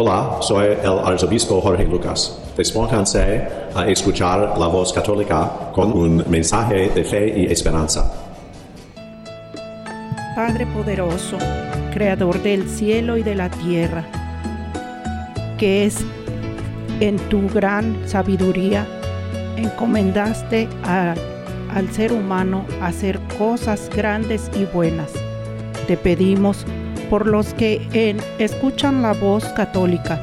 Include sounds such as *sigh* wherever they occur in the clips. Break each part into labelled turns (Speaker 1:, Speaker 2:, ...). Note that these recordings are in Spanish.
Speaker 1: Hola, soy el arzobispo Jorge Lucas. Despónganse a escuchar la voz católica con un mensaje de fe y esperanza.
Speaker 2: Padre poderoso, creador del cielo y de la tierra, que es en tu gran sabiduría encomendaste al ser humano hacer cosas grandes y buenas. Te pedimos por los que en, escuchan la voz católica,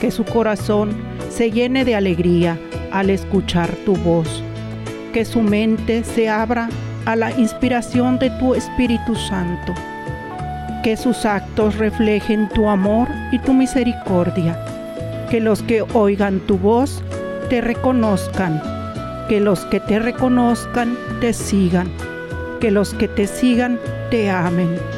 Speaker 2: que su corazón se llene de alegría al escuchar tu voz, que su mente se abra a la inspiración de tu Espíritu Santo, que sus actos reflejen tu amor y tu misericordia, que los que oigan tu voz te reconozcan, que los que te reconozcan te sigan, que los que te sigan te amen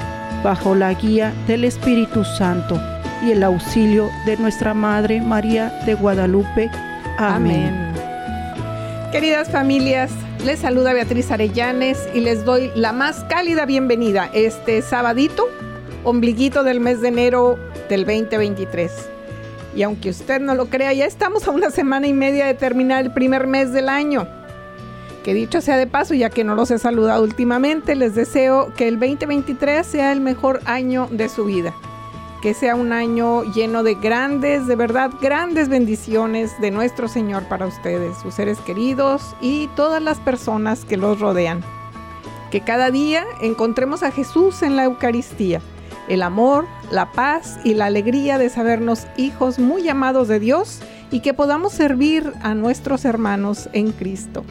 Speaker 2: bajo la guía del Espíritu Santo y el auxilio de nuestra Madre María de Guadalupe. Amén.
Speaker 3: Queridas familias, les saluda Beatriz Arellanes y les doy la más cálida bienvenida este sabadito, ombliguito del mes de enero del 2023. Y aunque usted no lo crea, ya estamos a una semana y media de terminar el primer mes del año. Que dicho sea de paso, ya que no los he saludado últimamente, les deseo que el 2023 sea el mejor año de su vida. Que sea un año lleno de grandes, de verdad, grandes bendiciones de nuestro Señor para ustedes, sus seres queridos y todas las personas que los rodean. Que cada día encontremos a Jesús en la Eucaristía, el amor, la paz y la alegría de sabernos hijos muy amados de Dios y que podamos servir a nuestros hermanos en Cristo.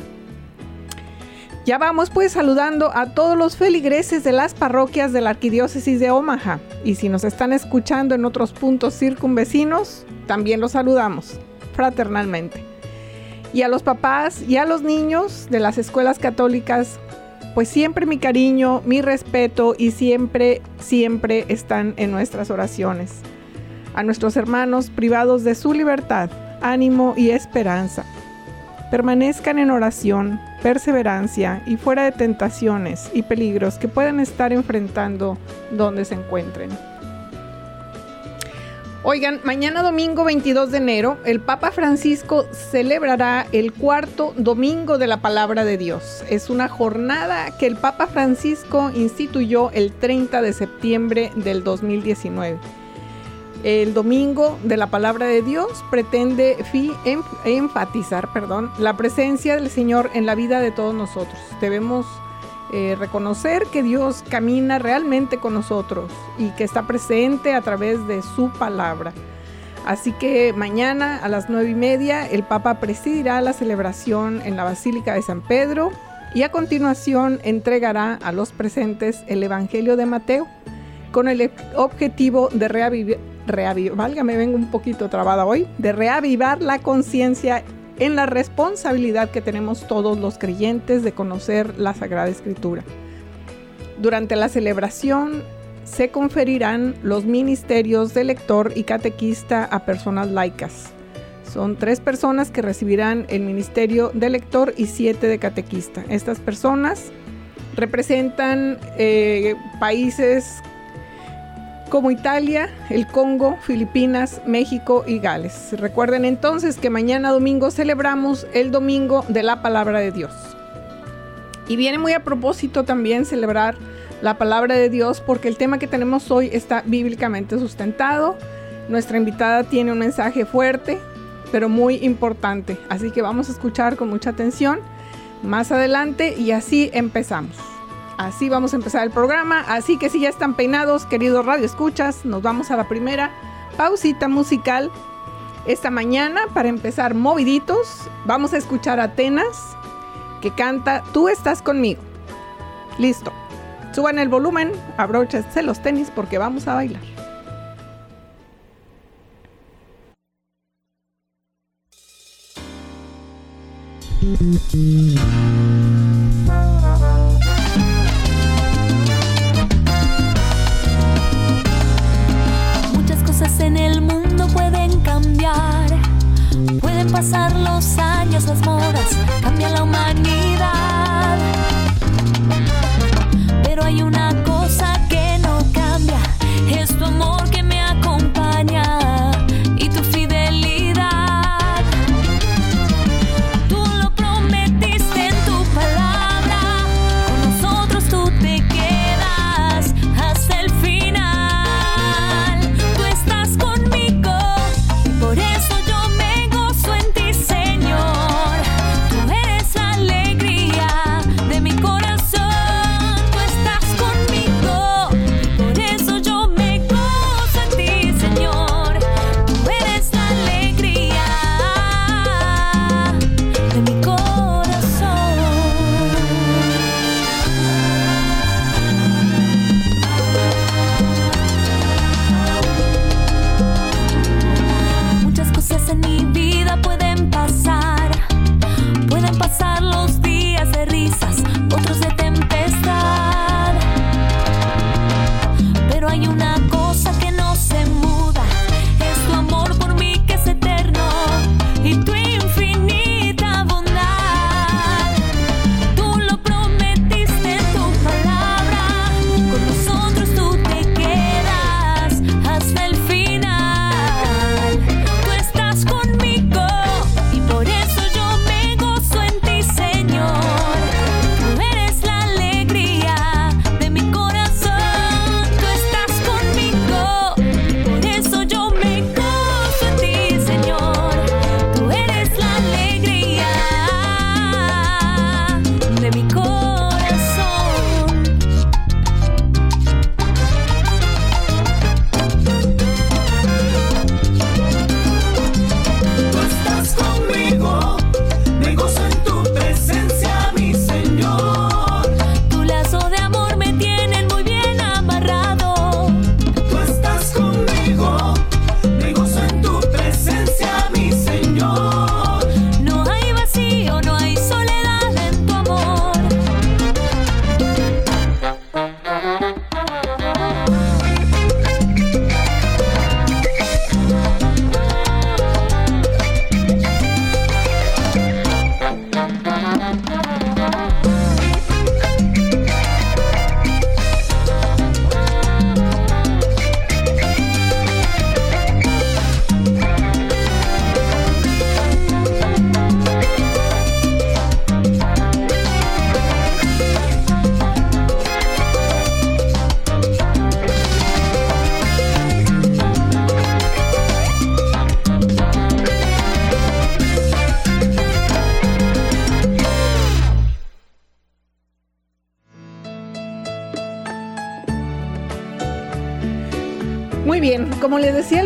Speaker 3: Ya vamos pues saludando a todos los feligreses de las parroquias de la Arquidiócesis de Omaha. Y si nos están escuchando en otros puntos circunvecinos, también los saludamos fraternalmente. Y a los papás y a los niños de las escuelas católicas, pues siempre mi cariño, mi respeto y siempre, siempre están en nuestras oraciones. A nuestros hermanos privados de su libertad, ánimo y esperanza. Permanezcan en oración, perseverancia y fuera de tentaciones y peligros que puedan estar enfrentando donde se encuentren. Oigan, mañana domingo 22 de enero, el Papa Francisco celebrará el cuarto domingo de la palabra de Dios. Es una jornada que el Papa Francisco instituyó el 30 de septiembre del 2019 el domingo de la palabra de Dios pretende enfatizar perdón, la presencia del Señor en la vida de todos nosotros. Debemos eh, reconocer que Dios camina realmente con nosotros y que está presente a través de su palabra. Así que mañana a las nueve y media el Papa presidirá la celebración en la Basílica de San Pedro y a continuación entregará a los presentes el Evangelio de Mateo con el objetivo de reavivar válgame, vengo un poquito trabada hoy, de reavivar la conciencia en la responsabilidad que tenemos todos los creyentes de conocer la Sagrada Escritura. Durante la celebración se conferirán los ministerios de lector y catequista a personas laicas. Son tres personas que recibirán el ministerio de lector y siete de catequista. Estas personas representan eh, países como Italia, el Congo, Filipinas, México y Gales. Recuerden entonces que mañana domingo celebramos el Domingo de la Palabra de Dios. Y viene muy a propósito también celebrar la palabra de Dios porque el tema que tenemos hoy está bíblicamente sustentado. Nuestra invitada tiene un mensaje fuerte pero muy importante. Así que vamos a escuchar con mucha atención más adelante y así empezamos. Así vamos a empezar el programa. Así que si ya están peinados, queridos Radio Escuchas, nos vamos a la primera pausita musical esta mañana para empezar moviditos. Vamos a escuchar a Atenas que canta Tú estás conmigo. Listo. Suban el volumen, abróchense los tenis porque vamos a bailar. *laughs*
Speaker 4: pasar los años, las modas, cambia la humanidad.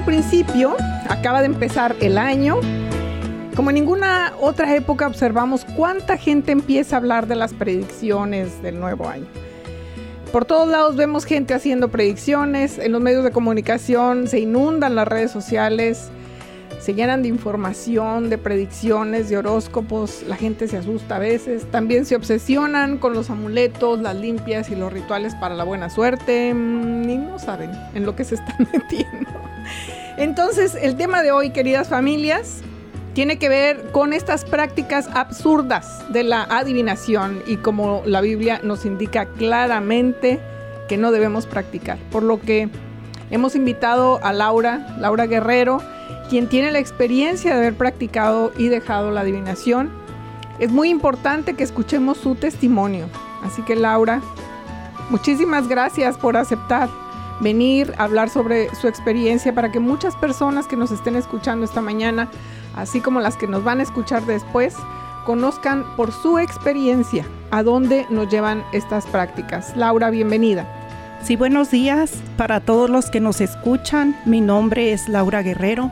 Speaker 3: Principio, acaba de empezar el año. Como en ninguna otra época observamos cuánta gente empieza a hablar de las predicciones del nuevo año. Por todos lados vemos gente haciendo predicciones, en los medios de comunicación se inundan las redes sociales, se llenan de información, de predicciones, de horóscopos, la gente se asusta a veces, también se obsesionan con los amuletos, las limpias y los rituales para la buena suerte, mm, ni no saben en lo que se están *laughs* metiendo. Entonces, el tema de hoy, queridas familias, tiene que ver con estas prácticas absurdas de la adivinación y como la Biblia nos indica claramente que no debemos practicar. Por lo que hemos invitado a Laura, Laura Guerrero, quien tiene la experiencia de haber practicado y dejado la adivinación. Es muy importante que escuchemos su testimonio. Así que Laura, muchísimas gracias por aceptar venir a hablar sobre su experiencia para que muchas personas que nos estén escuchando esta mañana así como las que nos van a escuchar después, conozcan por su experiencia a dónde nos llevan estas prácticas. Laura, bienvenida.
Speaker 2: Sí, buenos días para todos los que nos escuchan. Mi nombre es Laura Guerrero,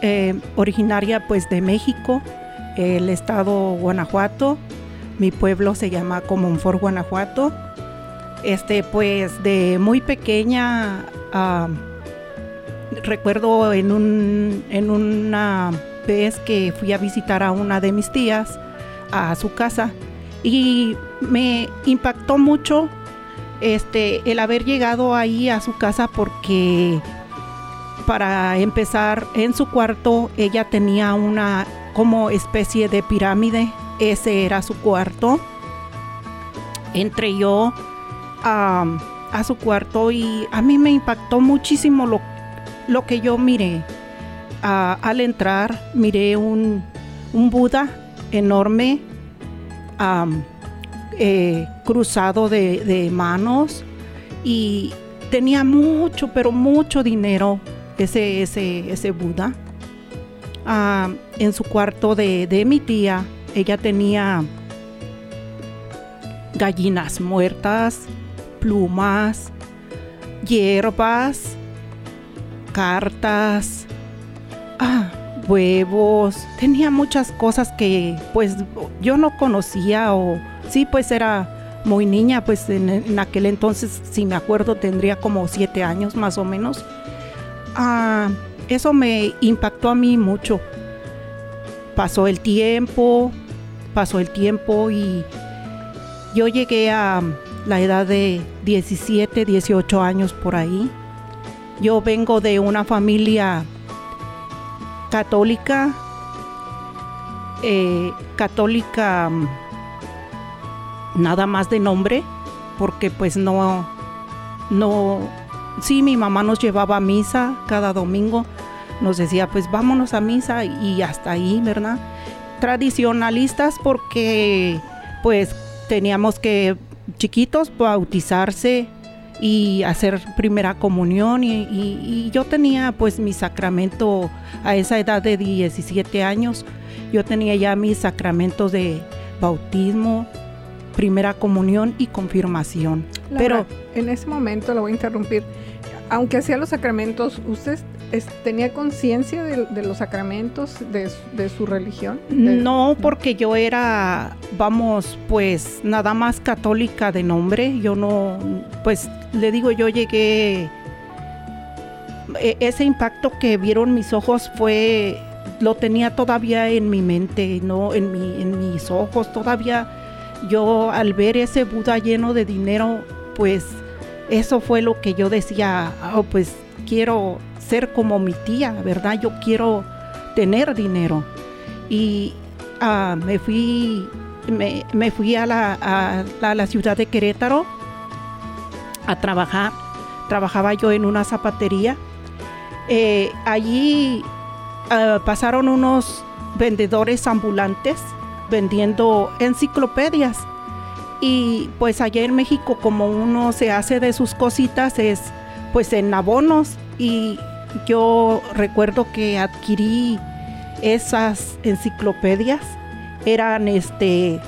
Speaker 2: eh, originaria pues de México, el estado Guanajuato. Mi pueblo se llama Comonfort, Guanajuato. Este, pues de muy pequeña, ah, recuerdo en, un, en una vez que fui a visitar a una de mis tías a su casa y me impactó mucho este el haber llegado ahí a su casa porque para empezar en su cuarto ella tenía una como especie de pirámide. Ese era su cuarto. Entré yo a, su cuarto y a mí me impactó muchísimo lo, lo que yo miré al entrar miré un, un Buda enorme eh, cruzado de, de manos y tenía mucho, pero mucho dinero ese, ese, ese Buda. Ah, en su cuarto de, de mi tía, ella tenía gallinas muertas, plumas, hierbas, cartas, ah, huevos, tenía muchas cosas que pues yo no conocía o sí pues era muy niña, pues en, aquel entonces si me acuerdo tendría como siete años más o menos. Ah, eso me impactó a mí mucho. Pasó el tiempo, pasó el tiempo y yo llegué a la edad de 17, 18 años por ahí. Yo vengo de una familia católica, eh, católica mm, nada más de nombre, porque pues no, no, sí, mi mamá nos llevaba a misa cada domingo, nos decía pues vámonos a misa y hasta ahí, ¿verdad? Tradicionalistas porque pues teníamos que chiquitos bautizarse y hacer primera comunión y, y- y yo tenía pues mi sacramento a esa edad de 17 años, yo tenía ya mis sacramentos de bautismo, primera comunión y confirmación.
Speaker 3: Laura,
Speaker 2: Pero
Speaker 3: en ese momento lo voy a interrumpir. Aunque hacía los sacramentos, ¿usted tenía conciencia de, los sacramentos de, su- religión?
Speaker 2: No, porque yo era, vamos, pues nada más católica de nombre. Yo no, pues le digo, yo llegué, e- ese impacto que vieron mis ojos fue, lo tenía todavía en mi mente, no en, mi, en mis ojos. Todavía yo al ver ese Buda lleno de dinero, pues eso fue lo que yo decía, "Ah, pues quiero ser como mi tía, ¿verdad? Yo quiero tener dinero y ah, me fui me, fui a la, a, a la ciudad de Querétaro a trabajar. Trabajaba yo en una zapatería. Eh, allí ah, pasaron unos vendedores ambulantes vendiendo enciclopedias. Y pues allá en México como uno se hace de sus cositas es pues en abonos. Y yo recuerdo que adquirí esas enciclopedias. Eran este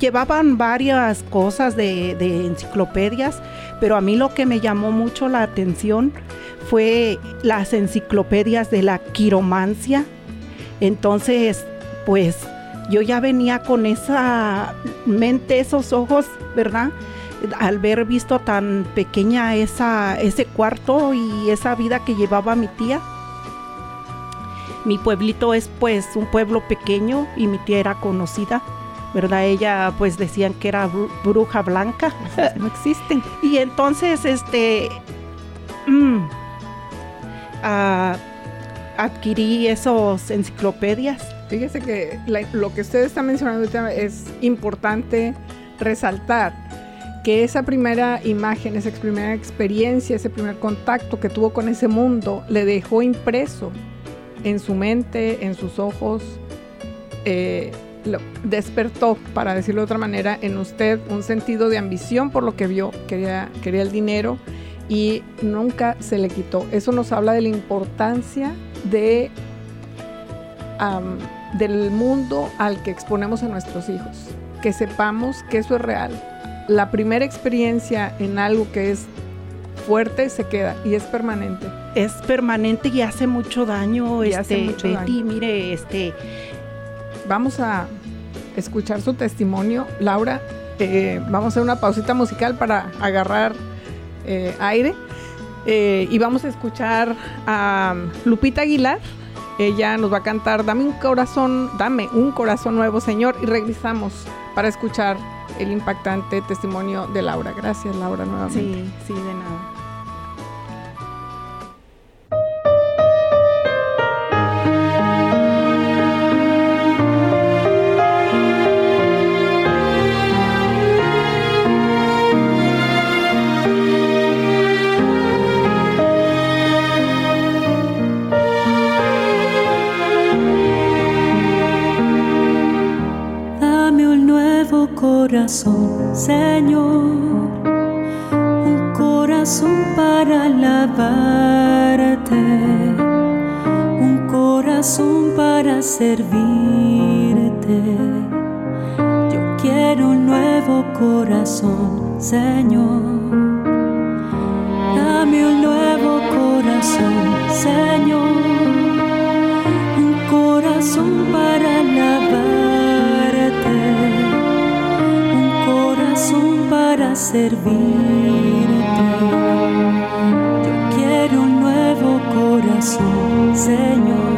Speaker 2: llevaban varias cosas de, de enciclopedias pero a mí lo que me llamó mucho la atención fue las enciclopedias de la quiromancia. Entonces pues yo ya venía con esa mente esos ojos verdad al ver visto tan pequeña esa ese cuarto y esa vida que llevaba mi tía mi pueblito es pues un pueblo pequeño y mi tía era conocida, ¿verdad? Ella pues decían que era bru- bruja blanca. *laughs*
Speaker 3: no existen.
Speaker 2: Y entonces este mm, ah, adquirí esos enciclopedias.
Speaker 3: Fíjese que la- lo que usted está mencionando es importante resaltar que esa primera imagen, esa primera experiencia, ese primer contacto que tuvo con ese mundo le dejó impreso en su mente, en sus ojos, eh, despertó, para decirlo de otra manera, en usted un sentido de ambición por lo que vio, quería, quería el dinero y nunca se le quitó. Eso nos habla de la importancia de del mundo al que exponemos a nuestros hijos. Que sepamos que eso es real. La primera experiencia en algo que es fuerte se queda y es permanente.
Speaker 2: Es permanente y hace mucho daño,
Speaker 3: Y
Speaker 2: este,
Speaker 3: hace mucho
Speaker 2: Betty,
Speaker 3: daño.
Speaker 2: mire, este,
Speaker 3: Vamos a escuchar su testimonio. Laura, eh, vamos a hacer una pausita musical para agarrar eh, aire. Eh, y vamos a escuchar a Lupita Aguilar. Ella nos va a cantar Dame un corazón, dame un corazón nuevo, Señor. Y regresamos para escuchar el impactante testimonio de Laura. Gracias, Laura, nuevamente.
Speaker 2: sí, sí, de nada.
Speaker 5: Corazón, Señor, un corazón para alabarte, un corazón para servirte. Yo quiero un nuevo corazón, Señor. Dame un nuevo corazón, Señor un corazón para alabarte, servirte. Yo quiero un nuevo corazón, Señor.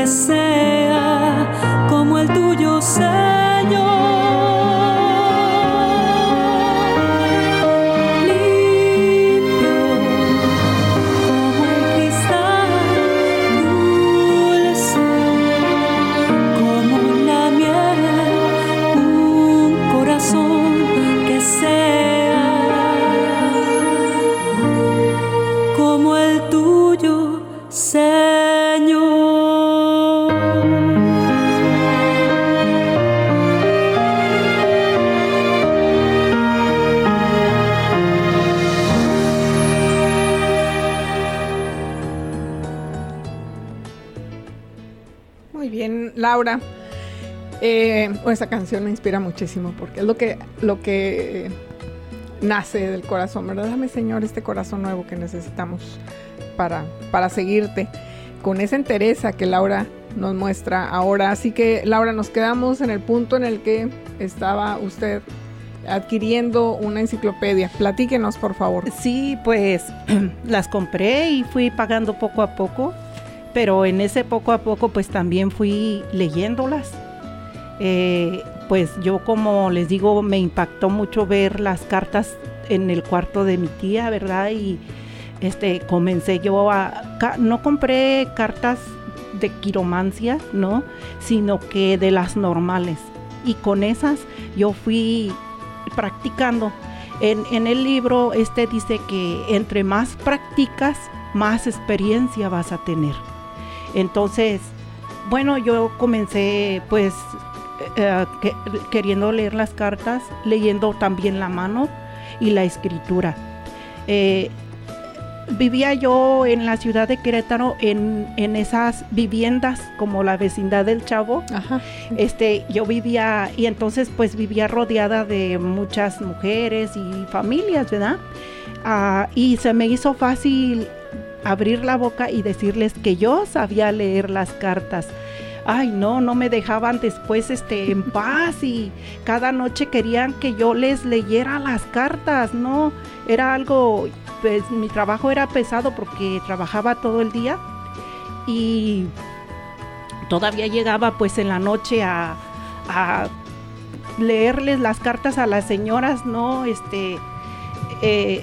Speaker 5: Corazón
Speaker 3: Esta canción me inspira muchísimo porque es lo que, lo que nace del corazón, ¿verdad? Dame, Señor, este corazón nuevo que necesitamos para, para seguirte con esa entereza que Laura nos muestra ahora. Así que, Laura, nos quedamos en el punto en el que estaba usted adquiriendo una enciclopedia. Platíquenos, por favor.
Speaker 2: Sí, pues *clears throat* las compré y fui pagando poco a poco, pero en ese poco a poco pues también fui leyéndolas Eh, pues yo como les digo, me impactó mucho ver las cartas en el cuarto de mi tía, ¿verdad? Y este comencé yo a no compré cartas de quiromancia, ¿no? Sino que de las normales. Y con esas yo fui practicando. En, en el libro este dice que entre más practicas, más experiencia vas a tener. Entonces, bueno, yo comencé pues eh, que- queriendo leer las cartas, leyendo también la mano y la escritura. Eh, vivía yo en la ciudad de Querétaro en, en esas viviendas como la vecindad del Chavo.
Speaker 3: Ajá.
Speaker 2: Este, yo vivía y entonces pues vivía rodeada de muchas mujeres y familias, ¿verdad? Ah, y se me hizo fácil abrir la boca y decirles que yo sabía leer las cartas. Ay, no, no me dejaban después este en *laughs* paz y cada noche querían que yo les leyera las cartas, no, era algo pues mi trabajo era pesado porque trabajaba todo el día y todavía llegaba pues en la noche a, a leerles las cartas a las señoras, ¿no? Este, eh,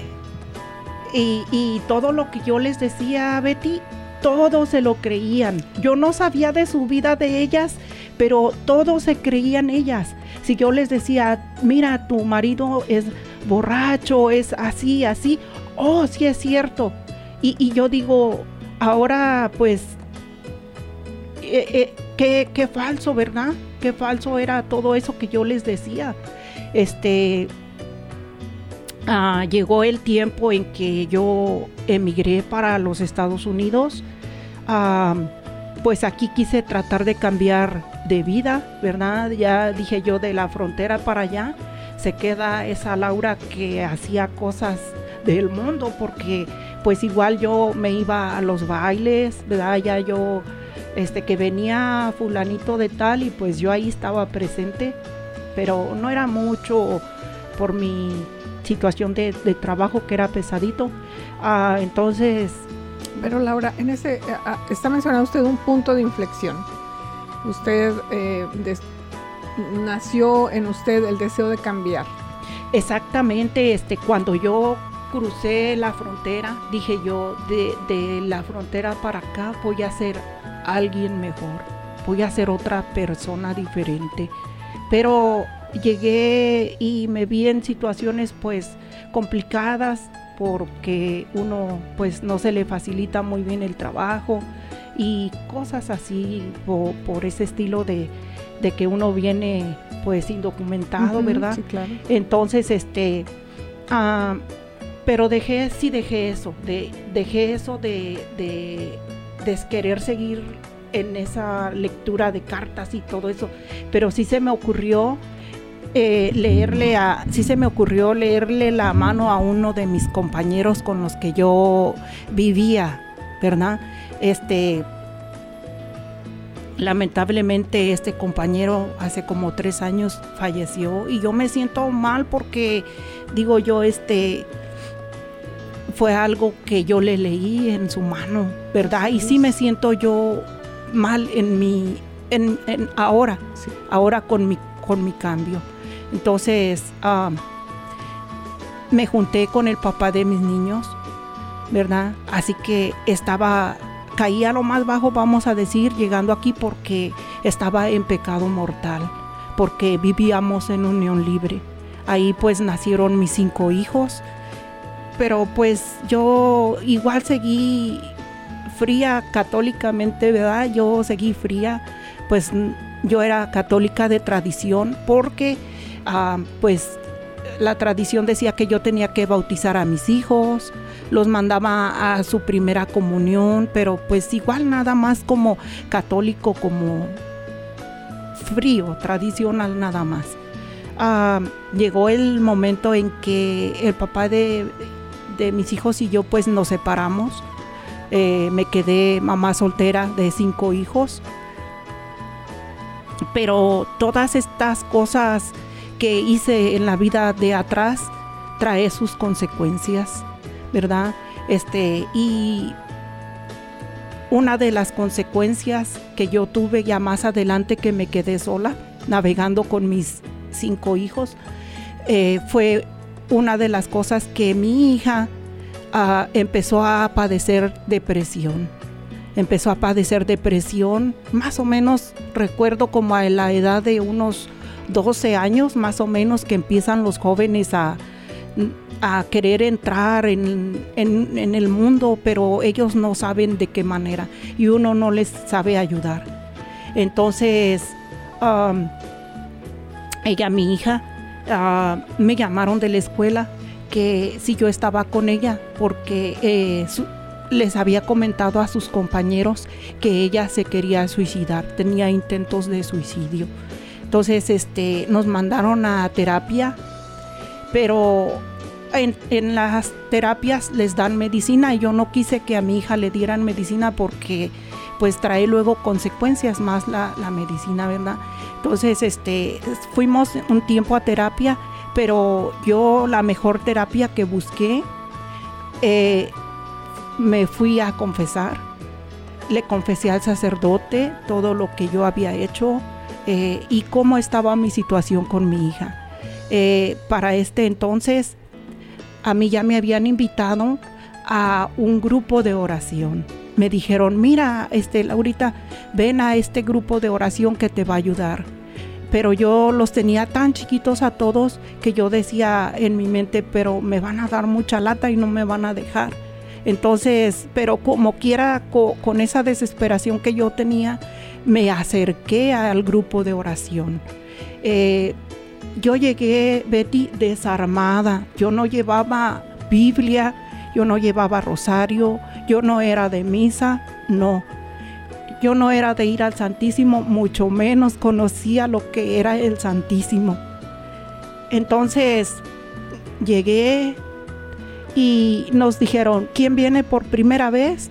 Speaker 2: y, y todo lo que yo les decía, Betty, todos se lo creían. Yo no sabía de su vida de ellas, pero todos se creían ellas. Si yo les decía, mira, tu marido es borracho, es así, así, oh, sí es cierto. Y, yo digo, ahora pues, eh, eh, qué falso, ¿verdad? Qué falso era todo eso que yo les decía. Este, ah, llegó el tiempo en que yo emigré para los Estados Unidos. Ah, pues aquí quise tratar de cambiar de vida, ¿verdad? Ya dije yo de la frontera para allá se queda esa Laura que hacía cosas del mundo porque pues igual yo me iba a los bailes, ¿verdad? Ya yo este que venía fulanito de tal y pues yo ahí estaba presente, pero no era mucho por mi situación de, de trabajo que era pesadito. Ah, entonces,
Speaker 3: Pero Laura, en ese eh, ah, está mencionando usted un punto de inflexión. Usted eh, des- nació en usted el deseo de cambiar.
Speaker 2: exactamente, este, cuando yo crucé la frontera, dije yo, de, de la frontera para acá voy a ser alguien mejor, voy a ser otra persona diferente. Pero llegué y me vi en situaciones pues complicadas porque uno pues no se le facilita muy bien el trabajo y cosas así po- por, ese estilo de, de que uno viene pues indocumentado, ¿verdad?
Speaker 3: Sí, claro.
Speaker 2: Entonces, este, ah, pero dejé, sí dejé eso, de, dejé eso de, de, de querer seguir en esa lectura de cartas y todo eso, pero sí se me ocurrió eh, leerle a, sí se me ocurrió leerle la mano a uno de mis compañeros con los que yo vivía, ¿verdad? Este, lamentablemente este compañero hace como tres años falleció y yo me siento mal porque digo yo este fue algo que yo le leí en su mano, ¿verdad? Y sí me siento yo mal en mi, en, en ahora,
Speaker 3: Sí.
Speaker 2: ahora con mi, con mi cambio. Entonces, ah, me junté con el papá de mis niños, ¿verdad? Así que estaba, caía lo más bajo, vamos a decir, llegando aquí porque estaba en pecado mortal, porque vivíamos en unión libre. Ahí pues nacieron mis cinco hijos, pero pues yo igual seguí fría católicamente, ¿verdad? Yo seguí fría, pues yo era católica de tradición porque ah, pues la tradición decía que yo tenía que bautizar a mis hijos, los mandaba a su primera comunión, pero pues igual nada más como católico, como frío, tradicional nada más. Ah, llegó el momento en que el papá de, mis hijos y yo pues nos separamos. Eh, me quedé mamá soltera de cinco hijos. Pero todas estas cosas que hice en la vida de atrás trae sus consecuencias, ¿verdad? Este, y una de las consecuencias que yo tuve ya más adelante que me quedé sola navegando con mis cinco hijos, eh, fue una de las cosas que mi hija ah, empezó a padecer depresión. Empezó a padecer depresión, más o menos recuerdo como a la edad de unos 12 años, más o menos, que empiezan los jóvenes a, a querer entrar en, en- el mundo, pero ellos no saben de qué manera y uno no les sabe ayudar. Entonces, am, ella, mi hija, ah, me llamaron de la escuela que si yo estaba con ella porque eh, les había comentado a sus compañeros que ella se quería suicidar, tenía intentos de suicidio. Entonces, este, nos mandaron a terapia, pero en, las terapias les dan medicina y yo no quise que a mi hija le dieran medicina porque pues trae luego consecuencias más la, la medicina, ¿verdad? Entonces, este, fuimos un tiempo a terapia, pero yo la mejor terapia que busqué, eh, me fui a confesar. Le confesé al sacerdote todo lo que yo había hecho eh, y cómo estaba mi situación con mi hija. Eh, para este entonces, a mí ya me habían invitado a un grupo de oración. Me dijeron, mira, este, Laurita, ven a este grupo de oración que te va a ayudar. Pero yo los tenía tan chiquitos a todos que yo decía en mi mente, pero me van a dar mucha lata y no me van a dejar. Entonces, pero como quiera, co- con esa desesperación que yo tenía, me acerqué al grupo de oración. Eh, yo llegué, Betty, desarmada. Yo no llevaba Biblia, yo no llevaba rosario, yo no era de misa, no. Yo no era de ir al Santísimo, mucho menos conocía lo que era el Santísimo. Entonces llegué y nos dijeron, ¿quién viene por primera vez?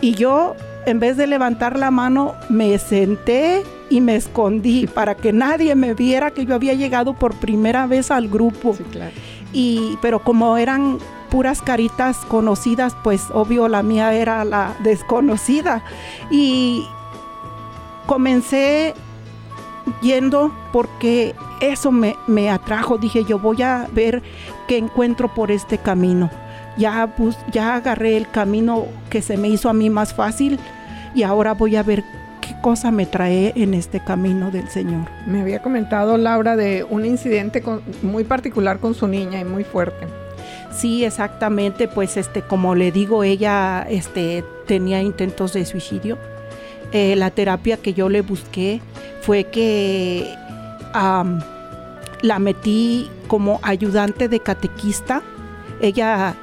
Speaker 2: Y yo, en vez de levantar la mano, me senté y me escondí *laughs* para que nadie me viera que yo había llegado por primera vez al grupo.
Speaker 3: Sí, claro.
Speaker 2: Y, pero como eran puras caritas conocidas, pues obvio la mía era la desconocida. Y comencé yendo porque eso me, me atrajo. Dije, yo voy a ver qué encuentro por este camino. Ya, ya agarré el camino que se me hizo a mí más fácil y ahora voy a ver qué cosa me trae en este camino del Señor.
Speaker 3: Me había comentado Laura de un incidente con- muy particular con su niña y muy fuerte.
Speaker 2: Sí, exactamente, pues este, como le digo, ella este, tenía intentos de suicidio. Eh, la terapia que yo le busqué fue que am, la metí como ayudante de catequista. Ella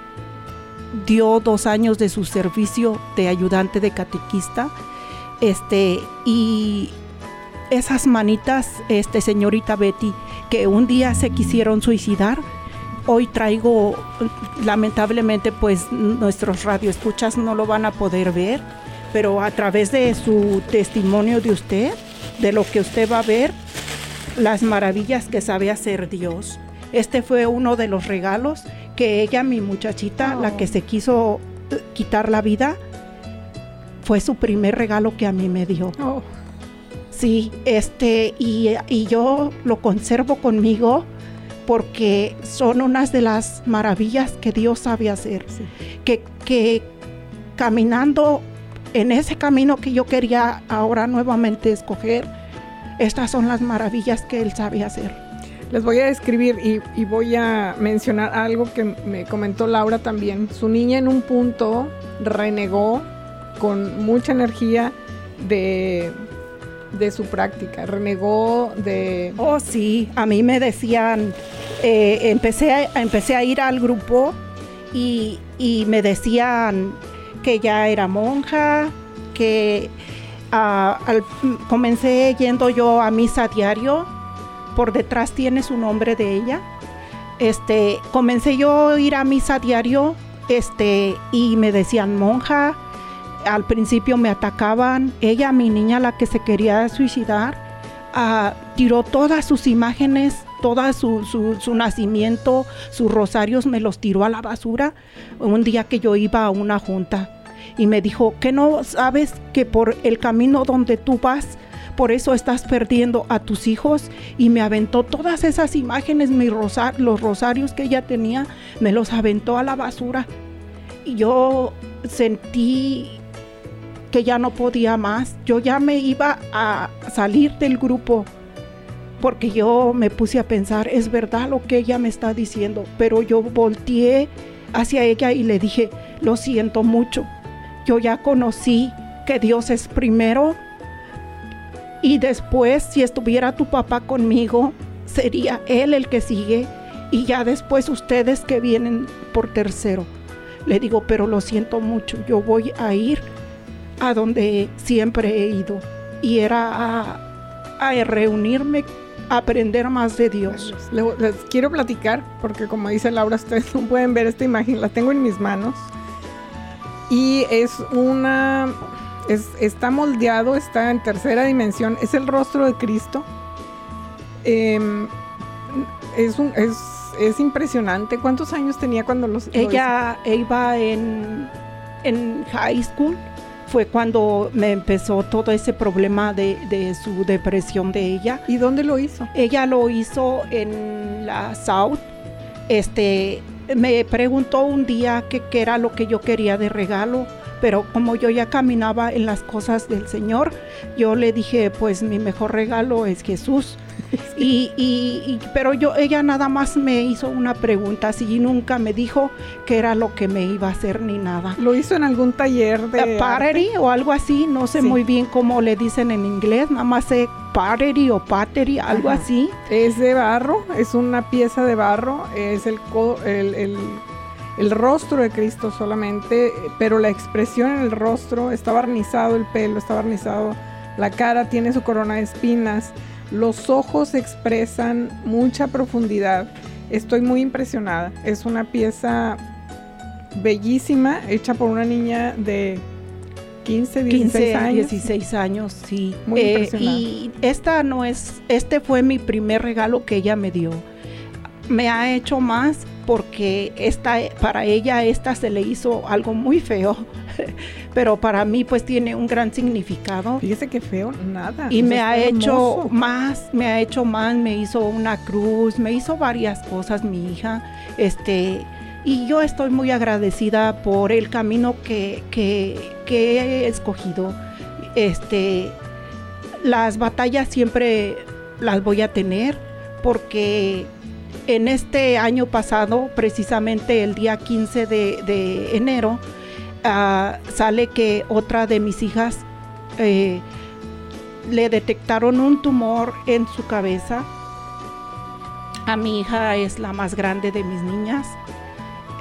Speaker 2: dio dos años de su servicio de ayudante de catequista. Este, y esas manitas, este, señorita Betty, que un día se quisieron suicidar, hoy traigo, lamentablemente, pues nuestros radioescuchas no lo van a poder ver, pero a través de su testimonio de usted, de lo que usted va a ver, las maravillas que sabe hacer Dios. Este fue uno de los regalos que ella, mi muchachita, la que se quiso eh, quitar la vida, fue su primer regalo que a mí me dio.
Speaker 3: Oh,
Speaker 2: Sí, este, y, y yo lo conservo conmigo porque son unas de las maravillas que Dios sabe hacer. Que, que caminando en ese camino que yo quería ahora nuevamente escoger, estas son las maravillas que Él sabe hacer.
Speaker 3: Les voy a describir y, voy a mencionar algo que me comentó Laura también. Su niña en un punto renegó con mucha energía de, su práctica, renegó de...
Speaker 2: Oh, sí, a mí me decían, eh, empecé, a, empecé a ir al grupo y, me decían que ya era monja, que ah, al- comencé yendo yo a misa diario, por detrás tiene su nombre de ella. Este, comencé yo a ir a misa diario, este, y me decían monja. Al principio me atacaban, ella, mi niña, la que se quería suicidar, ah, tiró todas sus imágenes, todo su, su- su nacimiento, sus rosarios, me los tiró a la basura un día que yo iba a una junta y me dijo que no sabes que por el camino donde tú vas por eso estás perdiendo a tus hijos. Y me aventó todas esas imágenes, mi rosa- los rosarios que ella tenía, me los aventó a la basura. Y yo sentí que ya no podía más. Yo ya me iba a salir del grupo porque yo me puse a pensar, es verdad lo que ella me está diciendo, pero yo volteé hacia ella y le dije, lo siento mucho, yo ya conocí que Dios es primero y después si estuviera tu papá conmigo, sería Él el que sigue y ya después ustedes que vienen por tercero. Le digo, pero lo siento mucho, yo voy a ir a donde siempre he ido y era a, reunirme, a aprender más de Dios.
Speaker 3: Le- Les quiero platicar, porque como dice Laura, ustedes no pueden ver esta imagen, la tengo en mis manos. Y es una. Es- está moldeado, está en tercera dimensión. Es el rostro de Cristo. Em, es, un, es, es impresionante. ¿Cuántos años tenía cuando los, lo
Speaker 2: Ella iba en, en high school, fue cuando me empezó todo ese problema de, de su depresión de ella.
Speaker 3: ¿Y dónde lo hizo?
Speaker 2: Ella lo hizo en la South. Este, me preguntó un día qué era lo que yo quería de regalo, pero como yo ya caminaba en las cosas del Señor, yo le dije, pues mi mejor regalo es Jesús. *laughs* Y, y- y- pero yo, ella nada más me hizo una pregunta, así y nunca me dijo qué era lo que me iba a hacer ni nada.
Speaker 3: Lo hizo en algún taller de.
Speaker 2: Eh, pottery o algo así, no sé
Speaker 3: Sí.
Speaker 2: muy bien cómo le dicen en inglés, nada más sé pottery o pottery, algo
Speaker 3: Ajá.
Speaker 2: así.
Speaker 3: Es de barro, es una pieza de barro, es el, co- el, el- el rostro de Cristo solamente, pero la expresión en el rostro, está barnizado el pelo, está barnizado la cara, tiene su corona de espinas, los ojos expresan mucha profundidad. Estoy muy impresionada. Es una pieza bellísima, hecha por una niña de 15, 16
Speaker 2: 15,
Speaker 3: años.
Speaker 2: 16 años, sí.
Speaker 3: Muy
Speaker 2: Eh,
Speaker 3: impresionante.
Speaker 2: y esta no es, este fue mi primer regalo que ella me dio. Me ha hecho más porque esta, para ella esta se le hizo algo muy feo, *laughs* pero para mí pues tiene un gran significado.
Speaker 3: Fíjese qué feo, nada.
Speaker 2: Y me ha hecho
Speaker 3: hermoso.
Speaker 2: más, me ha hecho más, me hizo una cruz, me hizo varias cosas mi hija, este, y yo estoy muy agradecida por el camino que, que, que he escogido. Este, las batallas siempre las voy a tener porque en este año pasado, precisamente el día 15 de, enero, ah, sale que otra de mis hijas eh, le detectaron un tumor en su cabeza. A mi hija es la más grande de mis niñas.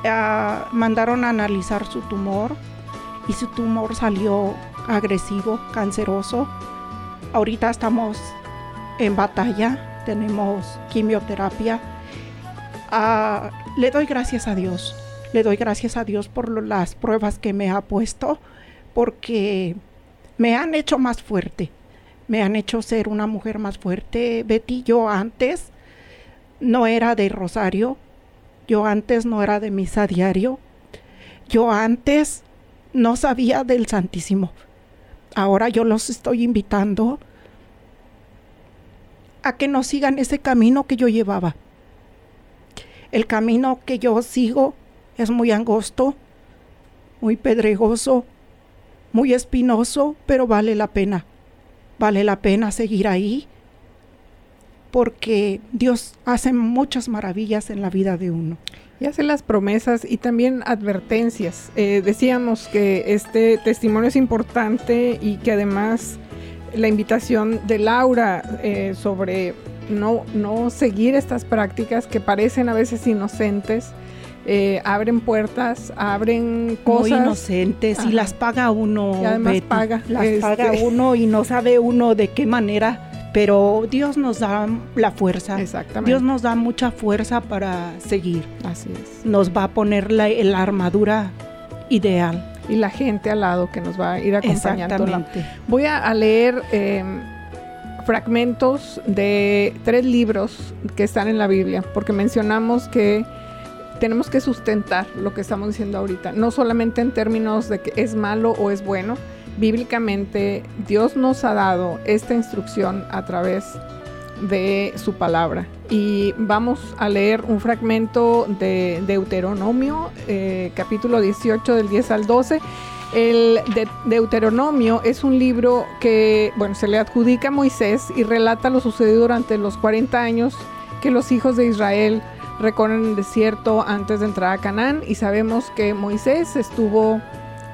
Speaker 2: Ah, mandaron a analizar su tumor y su tumor salió agresivo, canceroso. Ahorita estamos en batalla, tenemos quimioterapia. Le doy gracias a Dios, le doy gracias a Dios por las pruebas que me ha puesto, porque me han hecho más fuerte, me han hecho ser una mujer más fuerte. Betty, yo antes no era de Rosario, yo antes no era de misa diario, yo antes no sabía del Santísimo. Ahora yo los estoy invitando a que no sigan ese camino que yo llevaba. El camino que yo sigo es muy angosto, muy pedregoso, muy espinoso, pero vale la pena. Vale la pena seguir ahí porque Dios hace muchas maravillas en la vida de uno.
Speaker 3: Y hace las promesas y también advertencias. Eh, decíamos que este testimonio es importante y que además la invitación de Laura eh, sobre no, no seguir estas prácticas que parecen a veces inocentes, eh, abren puertas, abren
Speaker 2: Muy
Speaker 3: cosas.
Speaker 2: inocentes
Speaker 3: Ajá.
Speaker 2: y las paga uno.
Speaker 3: Y además
Speaker 2: Betty.
Speaker 3: paga,
Speaker 2: Las
Speaker 3: este.
Speaker 2: paga uno y no sabe uno de qué manera, pero Dios nos da la fuerza.
Speaker 3: Exactamente.
Speaker 2: Dios nos da mucha fuerza para seguir.
Speaker 3: Así es.
Speaker 2: Nos va a poner la, la armadura ideal.
Speaker 3: Y la gente al lado que nos va a ir acompañando.
Speaker 2: Exactamente.
Speaker 3: Voy a, a leer eh, fragmentos de tres libros que están en la Biblia, porque mencionamos que tenemos que sustentar lo que estamos diciendo ahorita, no solamente en términos de que es malo o es bueno, bíblicamente Dios nos ha dado esta instrucción a través de su palabra. Y vamos a leer un fragmento de Deuteronomio, eh, capítulo 18 del 10 al 12. El de Deuteronomio es un libro que, bueno, se le adjudica a Moisés y relata lo sucedido durante los 40 años que los hijos de Israel recorren el desierto antes de entrar a Canaán y sabemos que Moisés estuvo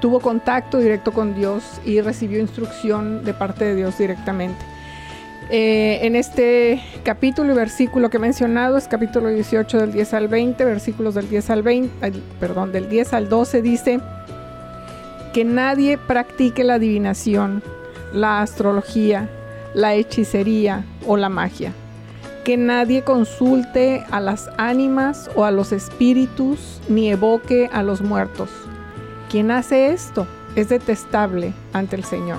Speaker 3: tuvo contacto directo con Dios y recibió instrucción de parte de Dios directamente. Eh, en este capítulo y versículo que he mencionado es capítulo 18 del 10 al 20, versículos del 10 al 20, ay, perdón, del 10 al 12 dice que nadie practique la adivinación, la astrología, la hechicería o la magia. Que nadie consulte a las ánimas o a los espíritus ni evoque a los muertos. Quien hace esto es detestable ante el Señor.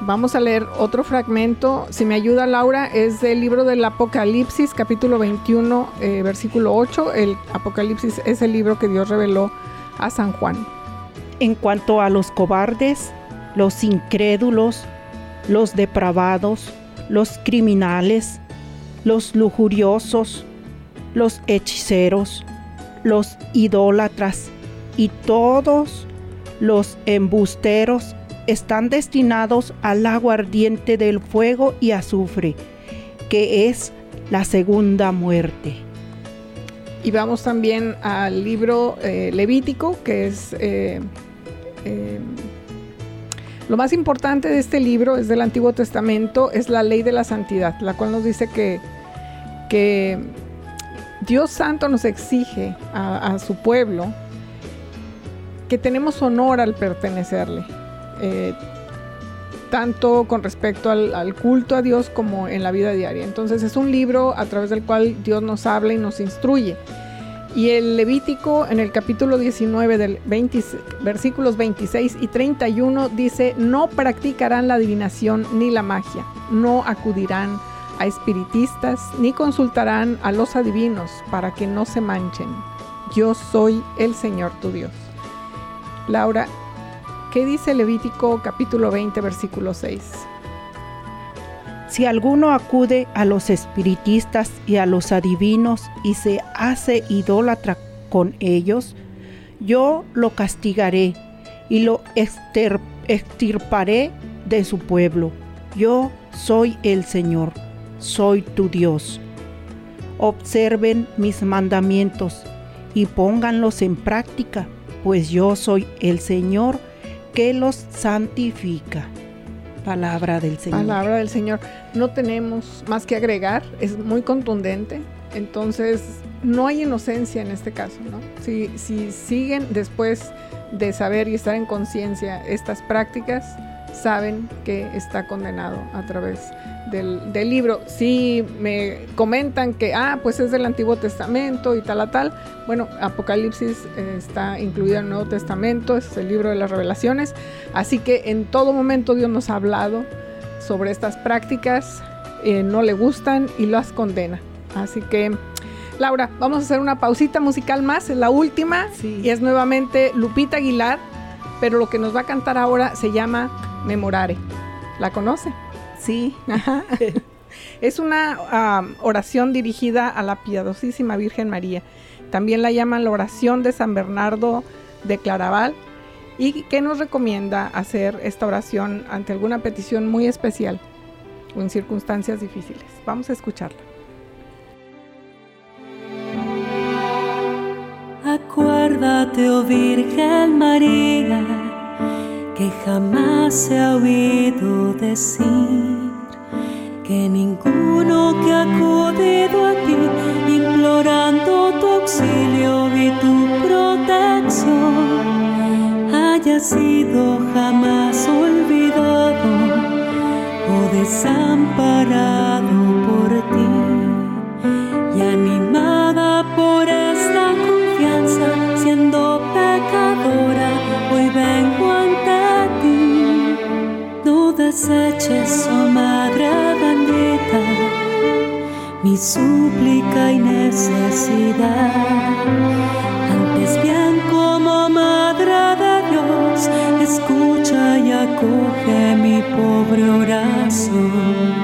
Speaker 3: Vamos a leer otro fragmento. Si me ayuda Laura, es del libro del Apocalipsis, capítulo 21, eh, versículo 8. El Apocalipsis es el libro que Dios reveló a San Juan.
Speaker 2: En cuanto a los cobardes, los incrédulos, los depravados, los criminales, los lujuriosos, los hechiceros, los idólatras y todos los embusteros están destinados al agua ardiente del fuego y azufre, que es la segunda muerte.
Speaker 3: Y vamos también al libro eh, Levítico, que es... eh, eh, lo más importante de este libro es del Antiguo Testamento, es la ley de la santidad, la cual nos dice que, que Dios Santo nos exige a, su pueblo que tenemos honor al pertenecerle, tanto con respecto al, culto a Dios como en la vida diaria. Entonces es un libro a través del cual Dios nos habla y nos instruye. Y el Levítico en el capítulo 19 del 20, versículos 26 y 31 dice, no practicarán la adivinación ni la magia, no acudirán a espiritistas ni consultarán a los adivinos para que no se manchen. Yo soy el Señor tu Dios. Laura, ¿qué dice Levítico capítulo 20 versículo 6?
Speaker 2: Si alguno acude a los espiritistas y a los adivinos y se hace idólatra con ellos, yo lo castigaré y lo extirparé de su pueblo. Yo soy el Señor, soy tu Dios. Observen mis mandamientos y pónganlos en práctica, pues yo soy el Señor que los santifica. Palabra del Señor.
Speaker 3: Palabra del Señor. No tenemos más que agregar, es muy contundente. Entonces, no hay inocencia en este caso, ¿no? Si, si siguen después de saber y estar en conciencia estas prácticas, saben que está condenado a través del, del libro. Si me comentan que, ah, pues es del Antiguo Testamento y tal a tal, bueno, Apocalipsis eh, está incluido en el Nuevo Testamento, es el libro de las revelaciones, así que en todo momento Dios nos ha hablado sobre estas prácticas, eh, no le gustan y las condena. Así que, Laura, vamos a hacer una pausita musical más, es la última,
Speaker 2: Sí.
Speaker 3: y es nuevamente Lupita Aguilar, pero lo que nos va a cantar ahora se llama Memorare. ¿La conoce?
Speaker 2: Sí. *laughs*
Speaker 3: Es una oración dirigida a la piadosísima Virgen María. También la llaman la oración de San Bernardo de Claraval y que nos recomienda hacer esta oración ante alguna petición muy especial o en circunstancias difíciles. Vamos a escucharla.
Speaker 5: Acuérdate, oh Virgen María, que jamás se ha oído decir que ninguno que ha acudido a ti implorando tu auxilio y tu protección haya sido jamás olvidado o desamparado deseches, oh Madre bendita, mi súplica y necesidad. Antes bien como Madre de Dios, escucha y acoge mi pobre oración.